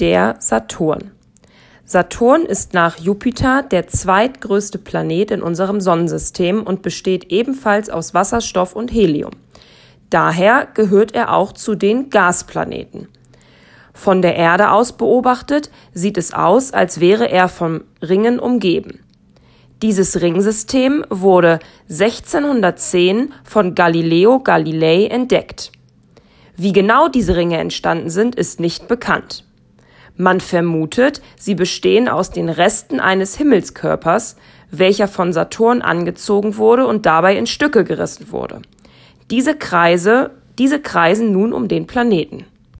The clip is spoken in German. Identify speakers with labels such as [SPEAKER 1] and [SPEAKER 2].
[SPEAKER 1] Der Saturn. Saturn ist nach Jupiter der zweitgrößte Planet in unserem Sonnensystem und besteht ebenfalls aus Wasserstoff und Helium. Daher gehört er auch zu den Gasplaneten. Von der Erde aus beobachtet sieht es aus, als wäre er von Ringen umgeben. Dieses Ringsystem wurde 1610 von Galileo Galilei entdeckt. Wie genau diese Ringe entstanden sind, ist nicht bekannt. Man vermutet, sie bestehen aus den Resten eines Himmelskörpers, welcher von Saturn angezogen wurde und dabei in Stücke gerissen wurde. Diese Kreise, diese kreisen nun um den Planeten.